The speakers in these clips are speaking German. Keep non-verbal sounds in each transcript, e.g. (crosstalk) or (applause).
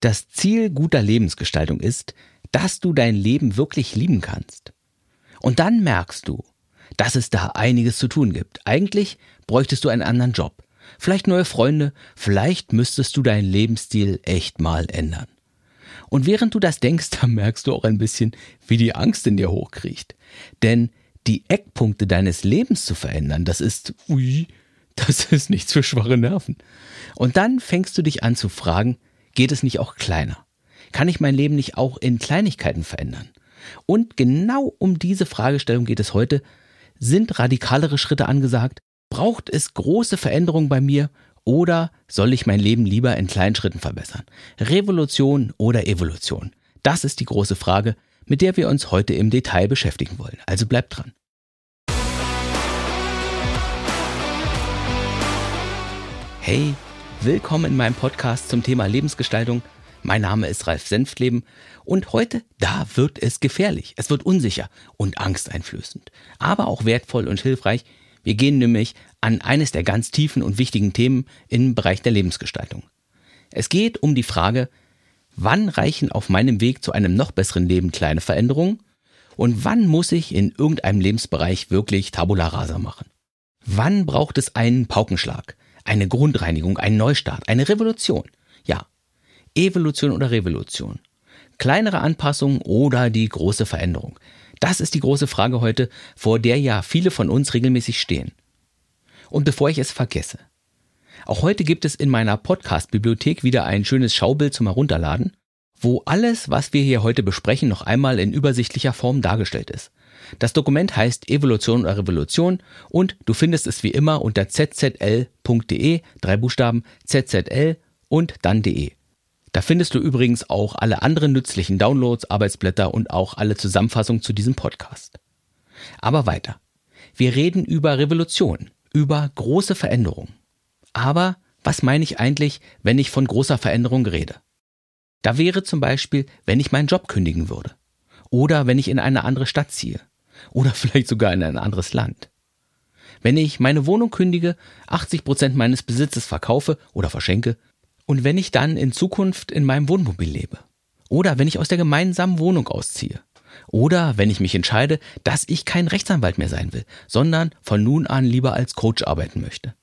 Das Ziel guter Lebensgestaltung ist, dass du dein Leben wirklich lieben kannst. Und dann merkst du, dass es da einiges zu tun gibt. Eigentlich bräuchtest du einen anderen Job, vielleicht neue Freunde, vielleicht müsstest du deinen Lebensstil echt mal ändern. Und während du das denkst, (laughs) dann merkst du auch ein bisschen, wie die Angst in dir hochkriecht. Denn die Eckpunkte deines Lebens zu verändern, das ist, ui, (laughs) das ist nichts für schwache Nerven. Und dann fängst du dich an zu fragen, geht es nicht auch kleiner? Kann ich mein Leben nicht auch in Kleinigkeiten verändern? Und genau um diese Fragestellung geht es heute. Sind radikalere Schritte angesagt? Braucht es große Veränderungen bei mir? Oder soll ich mein Leben lieber in kleinen Schritten verbessern? Revolution oder Evolution? Das ist die große Frage, mit der wir uns heute im Detail beschäftigen wollen. Also bleibt dran. Hey, willkommen in meinem Podcast zum Thema Lebensgestaltung. Mein Name ist Ralf Senftleben und heute, da wird es gefährlich. Es wird unsicher und angsteinflößend, aber auch wertvoll und hilfreich. Wir gehen nämlich an eines der ganz tiefen und wichtigen Themen im Bereich der Lebensgestaltung. Es geht um die Frage, wann reichen auf meinem Weg zu einem noch besseren Leben kleine Veränderungen und wann muss ich in irgendeinem Lebensbereich wirklich Tabula rasa machen? Wann braucht es einen Paukenschlag, eine Grundreinigung, einen Neustart, eine Revolution? Ja, Evolution oder Revolution? Kleinere Anpassungen oder die große Veränderung? Das ist die große Frage heute, vor der ja viele von uns regelmäßig stehen. Und bevor ich es vergesse, auch heute gibt es in meiner Podcast-Bibliothek wieder ein schönes Schaubild zum Herunterladen, wo alles, was wir hier heute besprechen, noch einmal in übersichtlicher Form dargestellt ist. Das Dokument heißt Evolution oder Revolution und du findest es wie immer unter zzl.de, drei Buchstaben zzl und dann de. Da findest du übrigens auch alle anderen nützlichen Downloads, Arbeitsblätter und auch alle Zusammenfassungen zu diesem Podcast. Aber weiter. Wir reden über Revolution, über große Veränderungen. Aber was meine ich eigentlich, wenn ich von großer Veränderung rede? Da wäre zum Beispiel, wenn ich meinen Job kündigen würde. Oder wenn ich in eine andere Stadt ziehe. Oder vielleicht sogar in ein anderes Land. Wenn ich meine Wohnung kündige, 80 Prozent meines Besitzes verkaufe oder verschenke und wenn ich dann in Zukunft in meinem Wohnmobil lebe. Oder wenn ich aus der gemeinsamen Wohnung ausziehe. Oder wenn ich mich entscheide, dass ich kein Rechtsanwalt mehr sein will, sondern von nun an lieber als Coach arbeiten möchte.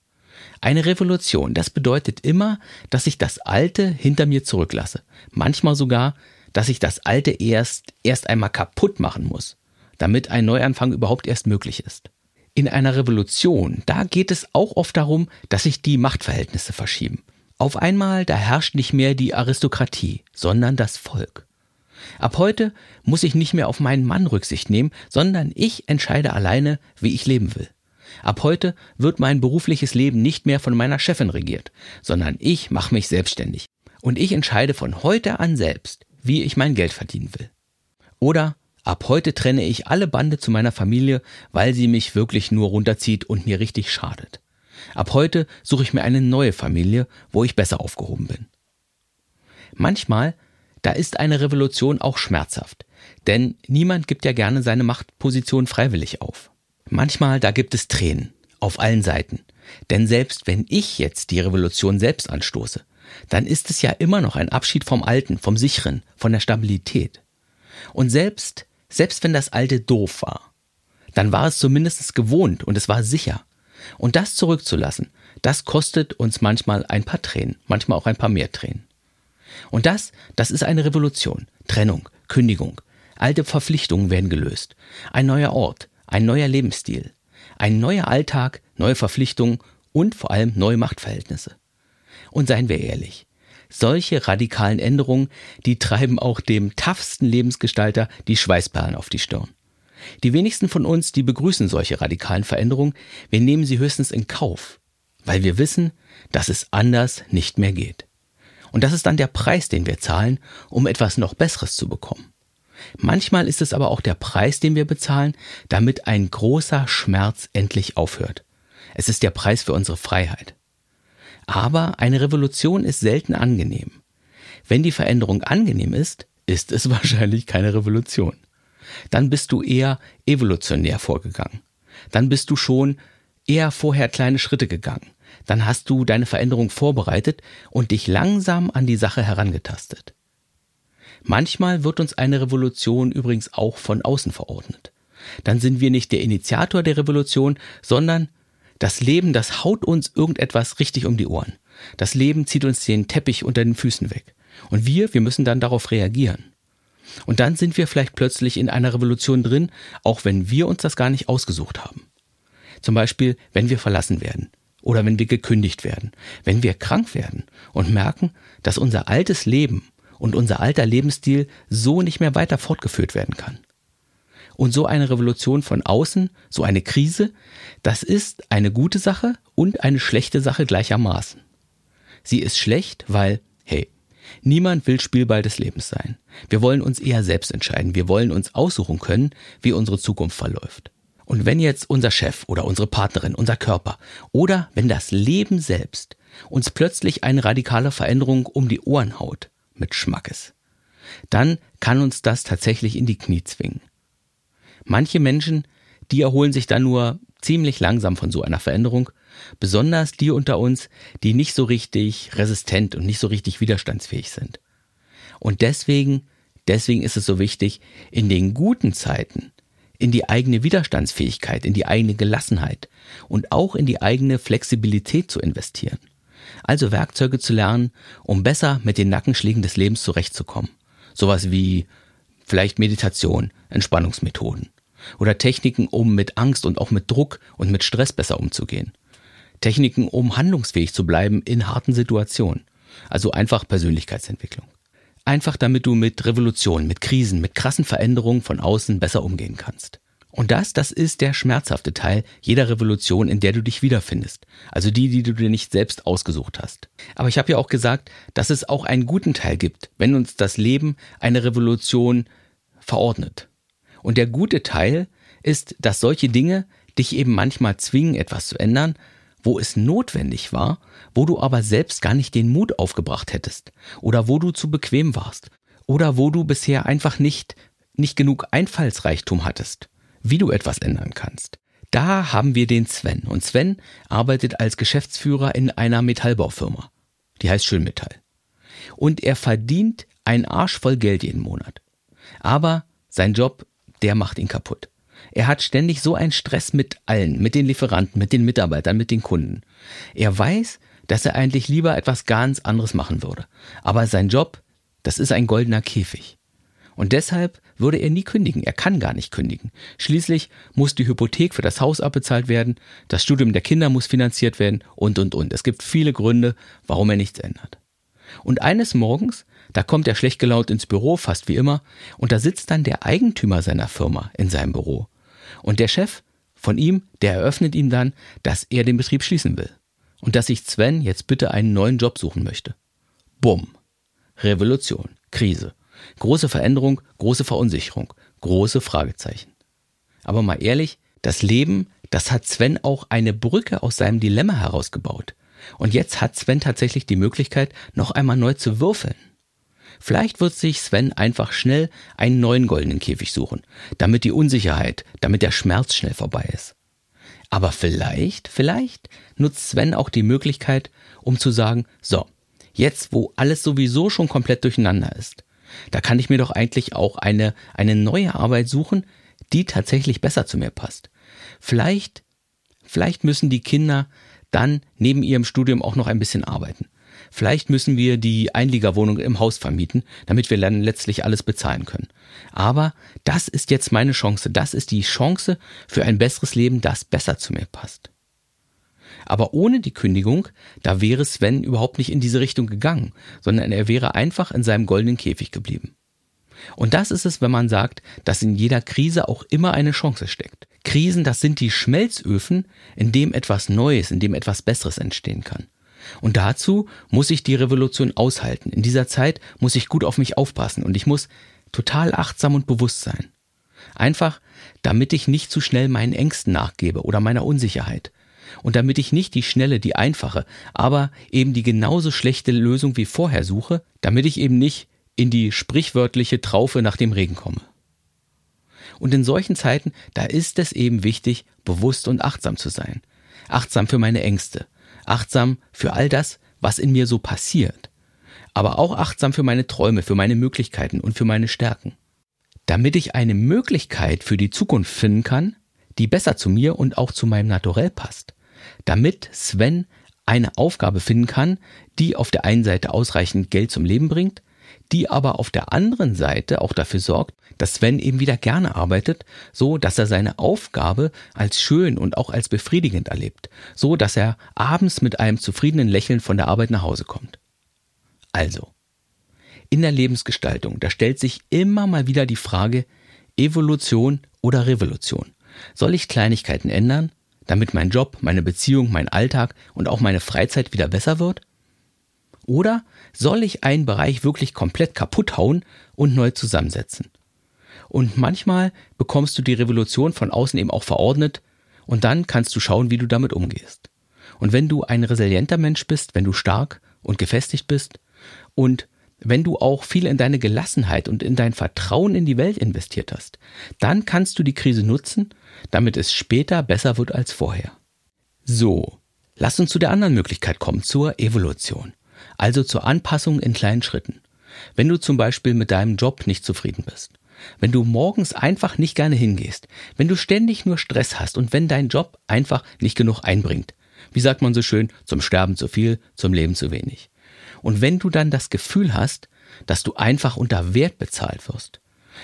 Eine Revolution, das bedeutet immer, dass ich das Alte hinter mir zurücklasse. Manchmal sogar, dass ich das Alte erst, erst einmal kaputt machen muss, damit ein Neuanfang überhaupt erst möglich ist. In einer Revolution, da geht es auch oft darum, dass sich die Machtverhältnisse verschieben. Auf einmal, da herrscht nicht mehr die Aristokratie, sondern das Volk. Ab heute muss ich nicht mehr auf meinen Mann Rücksicht nehmen, sondern ich entscheide alleine, wie ich leben will. Ab heute wird mein berufliches Leben nicht mehr von meiner Chefin regiert, sondern ich mache mich selbstständig. Und ich entscheide von heute an selbst, wie ich mein Geld verdienen will. Oder ab heute trenne ich alle Bande zu meiner Familie, weil sie mich wirklich nur runterzieht und mir richtig schadet. Ab heute suche ich mir eine neue Familie, wo ich besser aufgehoben bin. Manchmal, da ist eine Revolution auch schmerzhaft, denn niemand gibt ja gerne seine Machtposition freiwillig auf. Manchmal, da gibt es Tränen, auf allen Seiten. Denn selbst wenn ich jetzt die Revolution selbst anstoße, dann ist es ja immer noch ein Abschied vom Alten, vom Sicheren, von der Stabilität. Und selbst, selbst wenn das Alte doof war, dann war es zumindest gewohnt und es war sicher. Und das zurückzulassen, das kostet uns manchmal ein paar Tränen, manchmal auch ein paar mehr Tränen. Und das, das ist eine Revolution. Trennung, Kündigung. Alte Verpflichtungen werden gelöst. Ein neuer Ort, ein neuer Lebensstil. Ein neuer Alltag, neue Verpflichtungen und vor allem neue Machtverhältnisse. Und seien wir ehrlich, solche radikalen Änderungen, die treiben auch dem toughsten Lebensgestalter die Schweißperlen auf die Stirn. Die wenigsten von uns, die begrüßen solche radikalen Veränderungen, wir nehmen sie höchstens in Kauf, weil wir wissen, dass es anders nicht mehr geht. Und das ist dann der Preis, den wir zahlen, um etwas noch Besseres zu bekommen. Manchmal ist es aber auch der Preis, den wir bezahlen, damit ein großer Schmerz endlich aufhört. Es ist der Preis für unsere Freiheit. Aber eine Revolution ist selten angenehm. Wenn die Veränderung angenehm ist, ist es (laughs) wahrscheinlich keine Revolution dann bist du eher evolutionär vorgegangen. Dann bist du schon eher vorher kleine Schritte gegangen. dann hast du deine Veränderung vorbereitet und dich langsam an die Sache herangetastet. Manchmal wird uns eine Revolution übrigens auch von außen verordnet. Dann sind wir nicht der Initiator der Revolution, sondern das Leben, das haut uns irgendetwas richtig um die Ohren. Das Leben zieht uns den Teppich unter den Füßen weg. Und wir, wir müssen dann darauf reagieren. Und dann sind wir vielleicht plötzlich in einer Revolution drin, auch wenn wir uns das gar nicht ausgesucht haben. Zum Beispiel, wenn wir verlassen werden oder wenn wir gekündigt werden, wenn wir krank werden und merken, dass unser altes Leben und unser alter Lebensstil so nicht mehr weiter fortgeführt werden kann. Und so eine Revolution von außen, so eine Krise, das ist eine gute Sache und eine schlechte Sache gleichermaßen. Sie ist schlecht, weil, hey, niemand will Spielball des Lebens sein. Wir wollen uns eher selbst entscheiden. Wir wollen uns aussuchen können, wie unsere Zukunft verläuft. Und wenn jetzt unser Chef oder unsere Partnerin, unser Körper oder wenn das Leben selbst uns plötzlich eine radikale Veränderung um die Ohren haut, mit Schmackes, dann kann uns das tatsächlich in die Knie zwingen. Manche Menschen, die erholen sich dann nur ziemlich langsam von so einer Veränderung, besonders die unter uns, die nicht so richtig resistent und nicht so richtig widerstandsfähig sind. Und deswegen, deswegen ist es so wichtig, in den guten Zeiten in die eigene Widerstandsfähigkeit, in die eigene Gelassenheit und auch in die eigene Flexibilität zu investieren. Also Werkzeuge zu lernen, um besser mit den Nackenschlägen des Lebens zurechtzukommen. Sowas wie vielleicht Meditation, Entspannungsmethoden oder Techniken, um mit Angst und auch mit Druck und mit Stress besser umzugehen. Techniken, um handlungsfähig zu bleiben in harten Situationen. Also einfach Persönlichkeitsentwicklung. Einfach damit du mit Revolutionen, mit Krisen, mit krassen Veränderungen von außen besser umgehen kannst. Und das, das ist der schmerzhafte Teil jeder Revolution, in der du dich wiederfindest. Also die, die du dir nicht selbst ausgesucht hast. Aber ich habe ja auch gesagt, dass es auch einen guten Teil gibt, wenn uns das Leben eine Revolution verordnet. Und der gute Teil ist, dass solche Dinge dich eben manchmal zwingen, etwas zu ändern, wo es notwendig war, wo du aber selbst gar nicht den Mut aufgebracht hättest oder wo du zu bequem warst oder wo du bisher einfach nicht, nicht genug Einfallsreichtum hattest wie du etwas ändern kannst. Da haben wir den Sven. Und Sven arbeitet als Geschäftsführer in einer Metallbaufirma. Die heißt Schönmetall. Und er verdient einen Arsch voll Geld jeden Monat. Aber sein Job, der macht ihn kaputt. Er hat ständig so einen Stress mit allen, mit den Lieferanten, mit den Mitarbeitern, mit den Kunden. Er weiß, dass er eigentlich lieber etwas ganz anderes machen würde. Aber sein Job, das ist ein goldener Käfig. Und deshalb würde er nie kündigen. Er kann gar nicht kündigen. Schließlich muss die Hypothek für das Haus abbezahlt werden, das Studium der Kinder muss finanziert werden und, und, und. Es gibt viele Gründe, warum er nichts ändert. Und eines Morgens, da kommt er schlecht gelaunt ins Büro, fast wie immer, und da sitzt dann der Eigentümer seiner Firma in seinem Büro. Und der Chef von ihm, der eröffnet ihm dann, dass er den Betrieb schließen will. Und dass sich Sven jetzt bitte einen neuen Job suchen möchte. Bumm. Revolution. Krise. Große Veränderung, große Verunsicherung, große Fragezeichen. Aber mal ehrlich, das Leben, das hat Sven auch eine Brücke aus seinem Dilemma herausgebaut. Und jetzt hat Sven tatsächlich die Möglichkeit, noch einmal neu zu würfeln. Vielleicht wird sich Sven einfach schnell einen neuen goldenen Käfig suchen, damit die Unsicherheit, damit der Schmerz schnell vorbei ist. Aber vielleicht, vielleicht nutzt Sven auch die Möglichkeit, um zu sagen, so, jetzt wo alles sowieso schon komplett durcheinander ist, da kann ich mir doch eigentlich auch eine, eine neue Arbeit suchen, die tatsächlich besser zu mir passt. Vielleicht, vielleicht müssen die Kinder dann neben ihrem Studium auch noch ein bisschen arbeiten. Vielleicht müssen wir die Einliegerwohnung im Haus vermieten, damit wir dann letztlich alles bezahlen können. Aber das ist jetzt meine Chance. Das ist die Chance für ein besseres Leben, das besser zu mir passt. Aber ohne die Kündigung, da wäre Sven überhaupt nicht in diese Richtung gegangen, sondern er wäre einfach in seinem goldenen Käfig geblieben. Und das ist es, wenn man sagt, dass in jeder Krise auch immer eine Chance steckt. Krisen, das sind die Schmelzöfen, in dem etwas Neues, in dem etwas Besseres entstehen kann. Und dazu muss ich die Revolution aushalten. In dieser Zeit muss ich gut auf mich aufpassen und ich muss total achtsam und bewusst sein. Einfach, damit ich nicht zu schnell meinen Ängsten nachgebe oder meiner Unsicherheit, und damit ich nicht die schnelle, die einfache, aber eben die genauso schlechte Lösung wie vorher suche, damit ich eben nicht in die sprichwörtliche Traufe nach dem Regen komme. Und in solchen Zeiten, da ist es eben wichtig, bewusst und achtsam zu sein. Achtsam für meine Ängste, achtsam für all das, was in mir so passiert, aber auch achtsam für meine Träume, für meine Möglichkeiten und für meine Stärken. Damit ich eine Möglichkeit für die Zukunft finden kann, die besser zu mir und auch zu meinem Naturell passt. Damit Sven eine Aufgabe finden kann, die auf der einen Seite ausreichend Geld zum Leben bringt, die aber auf der anderen Seite auch dafür sorgt, dass Sven eben wieder gerne arbeitet, so dass er seine Aufgabe als schön und auch als befriedigend erlebt, so dass er abends mit einem zufriedenen Lächeln von der Arbeit nach Hause kommt. Also, in der Lebensgestaltung, da stellt sich immer mal wieder die Frage, Evolution oder Revolution. Soll ich Kleinigkeiten ändern, damit mein Job, meine Beziehung, mein Alltag und auch meine Freizeit wieder besser wird? Oder soll ich einen Bereich wirklich komplett kaputt hauen und neu zusammensetzen? Und manchmal bekommst du die Revolution von außen eben auch verordnet und dann kannst du schauen, wie du damit umgehst. Und wenn du ein resilienter Mensch bist, wenn du stark und gefestigt bist und wenn du auch viel in deine Gelassenheit und in dein Vertrauen in die Welt investiert hast, dann kannst du die Krise nutzen, damit es später besser wird als vorher. So, lass uns zu der anderen Möglichkeit kommen, zur Evolution also zur Anpassung in kleinen Schritten. Wenn du zum Beispiel mit deinem Job nicht zufrieden bist, wenn du morgens einfach nicht gerne hingehst, wenn du ständig nur Stress hast und wenn dein Job einfach nicht genug einbringt, wie sagt man so schön, zum Sterben zu viel, zum Leben zu wenig. Und wenn du dann das Gefühl hast, dass du einfach unter Wert bezahlt wirst,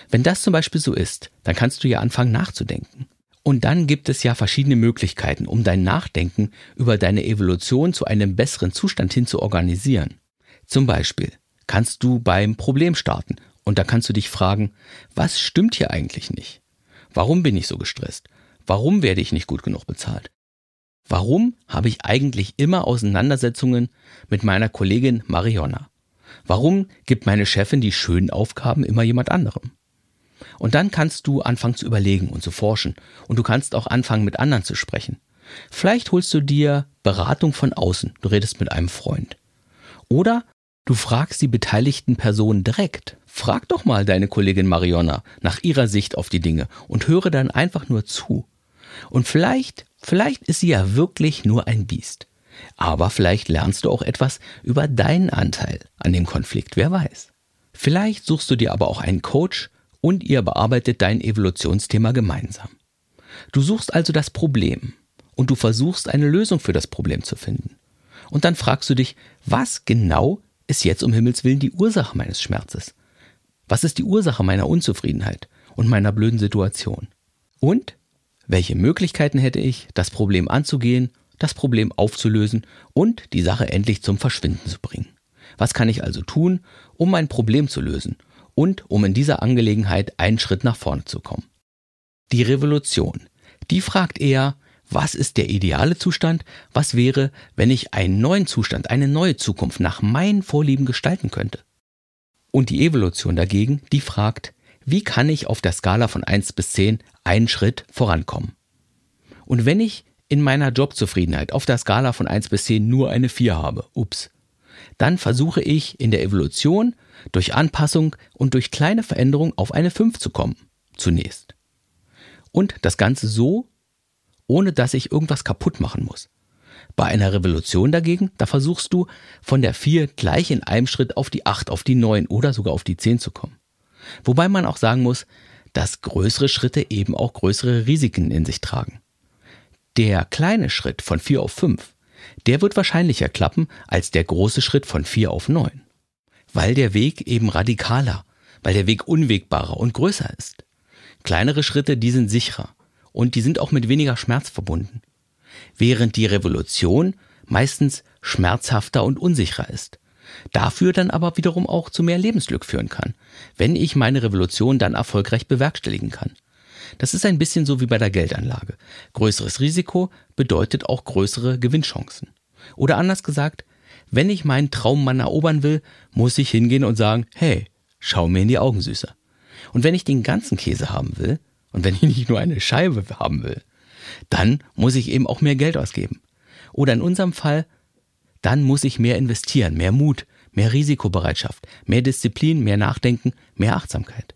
wenn das zum Beispiel so ist, dann kannst du ja anfangen nachzudenken. Und dann gibt es ja verschiedene Möglichkeiten, um dein Nachdenken über deine Evolution zu einem besseren Zustand hin zu organisieren. Zum Beispiel kannst du beim Problem starten und da kannst du dich fragen, was stimmt hier eigentlich nicht? Warum bin ich so gestresst? Warum werde ich nicht gut genug bezahlt? Warum habe ich eigentlich immer Auseinandersetzungen mit meiner Kollegin Marionna? Warum gibt meine Chefin die schönen Aufgaben immer jemand anderem? Und dann kannst du anfangen zu überlegen und zu forschen. Und du kannst auch anfangen, mit anderen zu sprechen. Vielleicht holst du dir Beratung von außen. Du redest mit einem Freund. Oder du fragst die beteiligten Personen direkt. Frag doch mal deine Kollegin Marionna nach ihrer Sicht auf die Dinge und höre dann einfach nur zu. Und vielleicht, vielleicht ist sie ja wirklich nur ein Biest. Aber vielleicht lernst du auch etwas über deinen Anteil an dem Konflikt, wer weiß. Vielleicht suchst du dir aber auch einen Coach und ihr bearbeitet dein Evolutionsthema gemeinsam. Du suchst also das Problem und du versuchst eine Lösung für das Problem zu finden. Und dann fragst du dich, was genau ist jetzt um Himmels willen die Ursache meines Schmerzes? Was ist die Ursache meiner Unzufriedenheit und meiner blöden Situation? Und welche Möglichkeiten hätte ich, das Problem anzugehen, das Problem aufzulösen und die Sache endlich zum Verschwinden zu bringen? Was kann ich also tun, um mein Problem zu lösen und um in dieser Angelegenheit einen Schritt nach vorne zu kommen. Die Revolution, die fragt eher, was ist der ideale Zustand? Was wäre, wenn ich einen neuen Zustand, eine neue Zukunft nach meinen Vorlieben gestalten könnte? Und die Evolution dagegen, die fragt, wie kann ich auf der Skala von 1 bis 10 einen Schritt vorankommen? Und wenn ich in meiner Jobzufriedenheit auf der Skala von 1 bis 10 nur eine 4 habe, ups, dann versuche ich in der Evolution durch Anpassung und durch kleine Veränderungen auf eine 5 zu kommen. Zunächst. Und das Ganze so, ohne dass ich irgendwas kaputt machen muss. Bei einer Revolution dagegen, da versuchst du von der 4 gleich in einem Schritt auf die 8, auf die 9 oder sogar auf die 10 zu kommen. Wobei man auch sagen muss, dass größere Schritte eben auch größere Risiken in sich tragen. Der kleine Schritt von 4 auf 5, der wird wahrscheinlicher klappen als der große Schritt von 4 auf 9 weil der Weg eben radikaler, weil der Weg unwegbarer und größer ist. Kleinere Schritte, die sind sicherer und die sind auch mit weniger Schmerz verbunden. Während die Revolution meistens schmerzhafter und unsicherer ist. Dafür dann aber wiederum auch zu mehr Lebensglück führen kann, wenn ich meine Revolution dann erfolgreich bewerkstelligen kann. Das ist ein bisschen so wie bei der Geldanlage. Größeres Risiko bedeutet auch größere Gewinnchancen. Oder anders gesagt, wenn ich meinen Traummann erobern will, muss ich hingehen und sagen, hey, schau mir in die Augen, Süßer. Und wenn ich den ganzen Käse haben will, und wenn ich nicht nur eine Scheibe haben will, dann muss ich eben auch mehr Geld ausgeben. Oder in unserem Fall, dann muss ich mehr investieren, mehr Mut, mehr Risikobereitschaft, mehr Disziplin, mehr Nachdenken, mehr Achtsamkeit.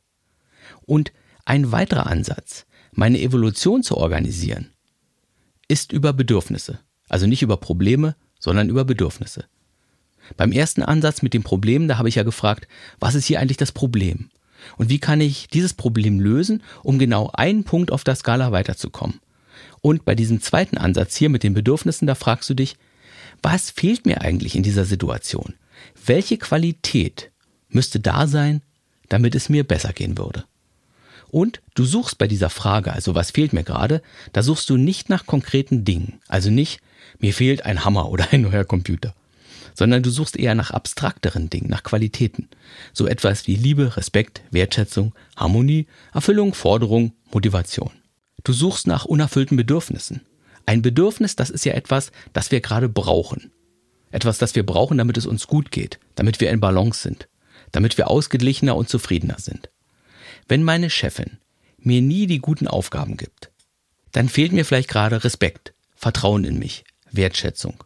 Und ein weiterer Ansatz, meine Evolution zu organisieren, ist über Bedürfnisse. Also nicht über Probleme, sondern über Bedürfnisse. Beim ersten Ansatz mit dem Problem, da habe ich ja gefragt, was ist hier eigentlich das Problem? Und wie kann ich dieses Problem lösen, um genau einen Punkt auf der Skala weiterzukommen? Und bei diesem zweiten Ansatz hier mit den Bedürfnissen, da fragst du dich, was fehlt mir eigentlich in dieser Situation? Welche Qualität müsste da sein, damit es mir besser gehen würde? Und du suchst bei dieser Frage, also was fehlt mir gerade, da suchst du nicht nach konkreten Dingen. Also nicht, mir fehlt ein Hammer oder ein neuer Computer sondern du suchst eher nach abstrakteren Dingen, nach Qualitäten. So etwas wie Liebe, Respekt, Wertschätzung, Harmonie, Erfüllung, Forderung, Motivation. Du suchst nach unerfüllten Bedürfnissen. Ein Bedürfnis, das ist ja etwas, das wir gerade brauchen. Etwas, das wir brauchen, damit es uns gut geht, damit wir in Balance sind, damit wir ausgeglichener und zufriedener sind. Wenn meine Chefin mir nie die guten Aufgaben gibt, dann fehlt mir vielleicht gerade Respekt, Vertrauen in mich, Wertschätzung.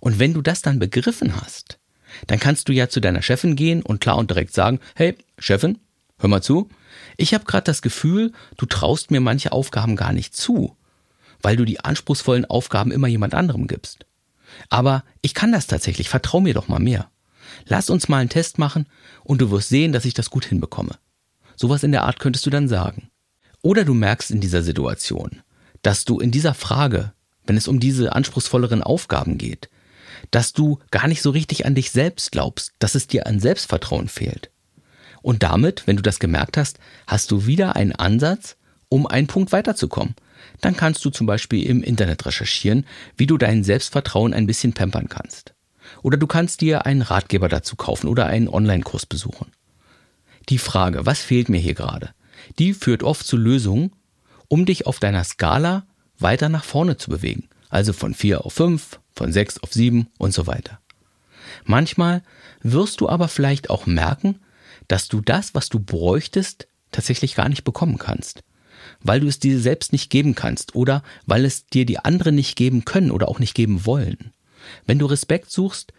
Und wenn du das dann begriffen hast, dann kannst du ja zu deiner Chefin gehen und klar und direkt sagen, hey, Chefin, hör mal zu, ich habe gerade das Gefühl, du traust mir manche Aufgaben gar nicht zu, weil du die anspruchsvollen Aufgaben immer jemand anderem gibst. Aber ich kann das tatsächlich, vertrau mir doch mal mehr. Lass uns mal einen Test machen und du wirst sehen, dass ich das gut hinbekomme. Sowas in der Art könntest du dann sagen. Oder du merkst in dieser Situation, dass du in dieser Frage, wenn es um diese anspruchsvolleren Aufgaben geht, dass du gar nicht so richtig an dich selbst glaubst, dass es dir an Selbstvertrauen fehlt. Und damit, wenn du das gemerkt hast, hast du wieder einen Ansatz, um einen Punkt weiterzukommen. Dann kannst du zum Beispiel im Internet recherchieren, wie du dein Selbstvertrauen ein bisschen pampern kannst. Oder du kannst dir einen Ratgeber dazu kaufen oder einen Online-Kurs besuchen. Die Frage, was fehlt mir hier gerade, die führt oft zu Lösungen, um dich auf deiner Skala weiter nach vorne zu bewegen. Also von 4 auf 5, von 6 auf 7 und so weiter. Manchmal wirst du aber vielleicht auch merken, dass du das, was du bräuchtest, tatsächlich gar nicht bekommen kannst, weil du es dir selbst nicht geben kannst oder weil es dir die anderen nicht geben können oder auch nicht geben wollen. Wenn du Respekt suchst,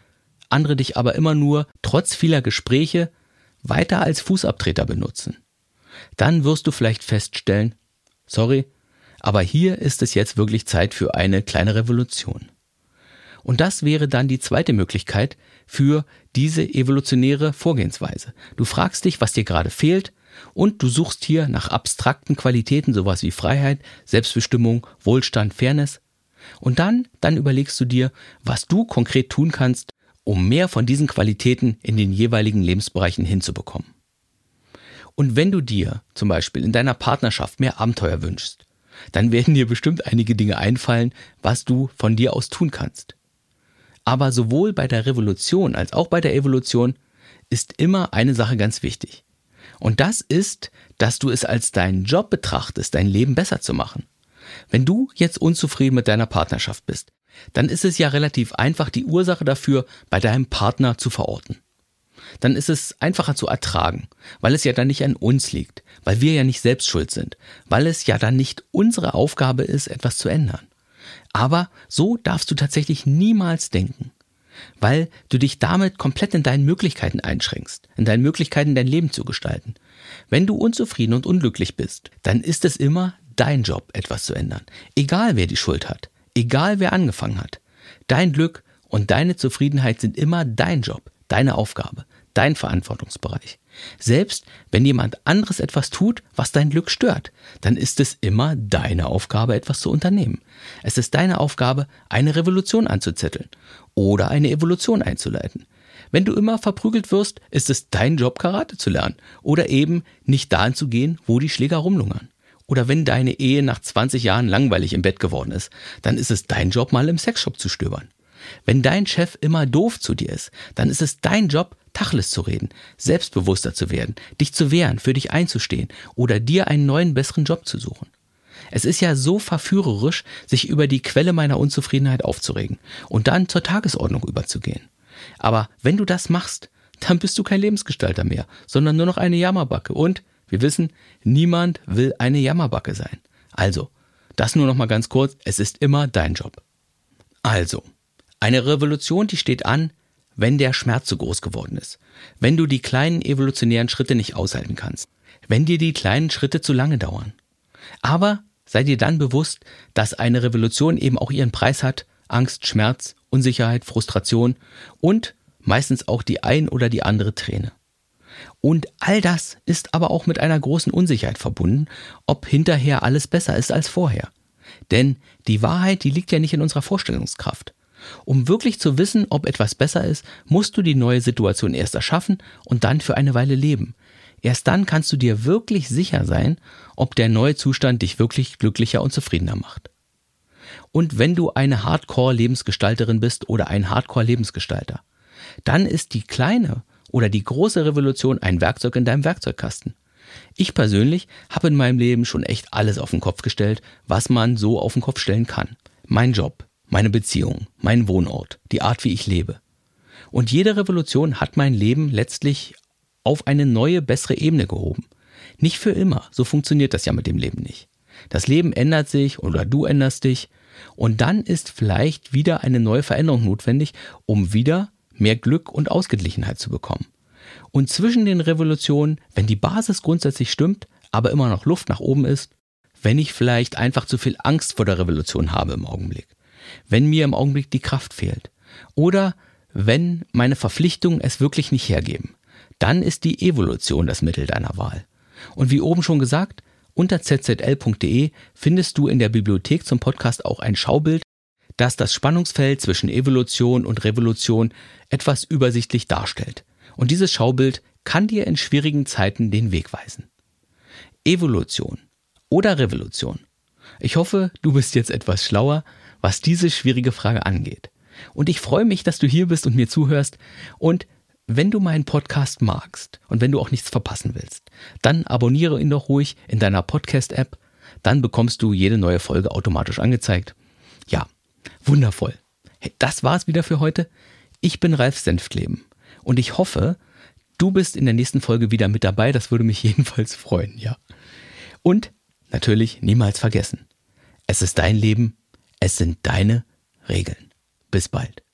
andere dich aber immer nur trotz vieler Gespräche weiter als Fußabtreter benutzen, dann wirst du vielleicht feststellen, sorry, aber hier ist es jetzt wirklich Zeit für eine kleine Revolution. Und das wäre dann die zweite Möglichkeit für diese evolutionäre Vorgehensweise. Du fragst dich, was dir gerade fehlt und du suchst hier nach abstrakten Qualitäten, sowas wie Freiheit, Selbstbestimmung, Wohlstand, Fairness. Und dann, dann überlegst du dir, was du konkret tun kannst, um mehr von diesen Qualitäten in den jeweiligen Lebensbereichen hinzubekommen. Und wenn du dir zum Beispiel in deiner Partnerschaft mehr Abenteuer wünschst, dann werden dir bestimmt einige Dinge einfallen, was du von dir aus tun kannst. Aber sowohl bei der Revolution als auch bei der Evolution ist immer eine Sache ganz wichtig. Und das ist, dass du es als deinen Job betrachtest, dein Leben besser zu machen. Wenn du jetzt unzufrieden mit deiner Partnerschaft bist, dann ist es ja relativ einfach, die Ursache dafür bei deinem Partner zu verorten. Dann ist es einfacher zu ertragen, weil es ja dann nicht an uns liegt, weil wir ja nicht selbst schuld sind, weil es ja dann nicht unsere Aufgabe ist, etwas zu ändern. Aber so darfst du tatsächlich niemals denken, weil du dich damit komplett in deinen Möglichkeiten einschränkst, in deinen Möglichkeiten dein Leben zu gestalten. Wenn du unzufrieden und unglücklich bist, dann ist es immer dein Job, etwas zu ändern. Egal wer die Schuld hat, egal wer angefangen hat. Dein Glück und deine Zufriedenheit sind immer dein Job, deine Aufgabe, dein Verantwortungsbereich. Selbst wenn jemand anderes etwas tut, was dein Glück stört, dann ist es immer deine Aufgabe, etwas zu unternehmen. Es ist deine Aufgabe, eine Revolution anzuzetteln oder eine Evolution einzuleiten. Wenn du immer verprügelt wirst, ist es dein Job, Karate zu lernen oder eben nicht dahin zu gehen, wo die Schläger rumlungern. Oder wenn deine Ehe nach 20 Jahren langweilig im Bett geworden ist, dann ist es dein Job, mal im Sexshop zu stöbern. Wenn dein Chef immer doof zu dir ist, dann ist es dein Job, Tacheles zu reden, selbstbewusster zu werden, dich zu wehren, für dich einzustehen oder dir einen neuen, besseren Job zu suchen. Es ist ja so verführerisch, sich über die Quelle meiner Unzufriedenheit aufzuregen und dann zur Tagesordnung überzugehen. Aber wenn du das machst, dann bist du kein Lebensgestalter mehr, sondern nur noch eine Jammerbacke. Und wir wissen, niemand will eine Jammerbacke sein. Also, das nur noch mal ganz kurz, es ist immer dein Job. Also, eine Revolution, die steht an, wenn der Schmerz zu groß geworden ist, wenn du die kleinen evolutionären Schritte nicht aushalten kannst, wenn dir die kleinen Schritte zu lange dauern. Aber sei dir dann bewusst, dass eine Revolution eben auch ihren Preis hat, Angst, Schmerz Unsicherheit, Frustration und meistens auch die ein oder die andere Träne. Und all das ist aber auch mit einer großen Unsicherheit verbunden, ob hinterher alles besser ist als vorher. Denn die Wahrheit, die liegt ja nicht in unserer Vorstellungskraft. Um wirklich zu wissen, ob etwas besser ist, musst du die neue Situation erst erschaffen und dann für eine Weile leben. Erst dann kannst du dir wirklich sicher sein, ob der neue Zustand dich wirklich glücklicher und zufriedener macht. Und wenn du eine Hardcore-Lebensgestalterin bist oder ein Hardcore-Lebensgestalter, dann ist die kleine oder die große Revolution ein Werkzeug in deinem Werkzeugkasten. Ich persönlich habe in meinem Leben schon echt alles auf den Kopf gestellt, was man so auf den Kopf stellen kann. Mein Job, meine Beziehung, mein Wohnort, die Art, wie ich lebe. Und jede Revolution hat mein Leben letztlich auf eine neue, bessere Ebene gehoben. Nicht für immer, so funktioniert das ja mit dem Leben nicht. Das Leben ändert sich oder du änderst dich und dann ist vielleicht wieder eine neue Veränderung notwendig, um wieder mehr Glück und Ausgeglichenheit zu bekommen. Und zwischen den Revolutionen, wenn die Basis grundsätzlich stimmt, aber immer noch Luft nach oben ist, wenn ich vielleicht einfach zu viel Angst vor der Revolution habe im Augenblick, wenn mir im Augenblick die Kraft fehlt oder wenn meine Verpflichtungen es wirklich nicht hergeben, dann ist die Evolution das Mittel deiner Wahl. Und wie oben schon gesagt, unter zzl.de findest du in der Bibliothek zum Podcast auch ein Schaubild, das das Spannungsfeld zwischen Evolution und Revolution etwas übersichtlich darstellt. Und dieses Schaubild kann dir in schwierigen Zeiten den Weg weisen. Evolution oder Revolution. Ich hoffe, du bist jetzt etwas schlauer, was diese schwierige Frage angeht. Und ich freue mich, dass du hier bist und mir zuhörst. Und wenn du meinen Podcast magst und wenn du auch nichts verpassen willst, dann abonniere ihn doch ruhig in deiner Podcast-App. Dann bekommst du jede neue Folge automatisch angezeigt. Ja, wundervoll. Das war's wieder für heute. Ich bin Ralf Senftleben und ich hoffe, du bist in der nächsten Folge wieder mit dabei. Das würde mich (laughs) jedenfalls freuen, ja. Und natürlich niemals vergessen. Es ist dein Leben. Es sind deine Regeln. Bis bald.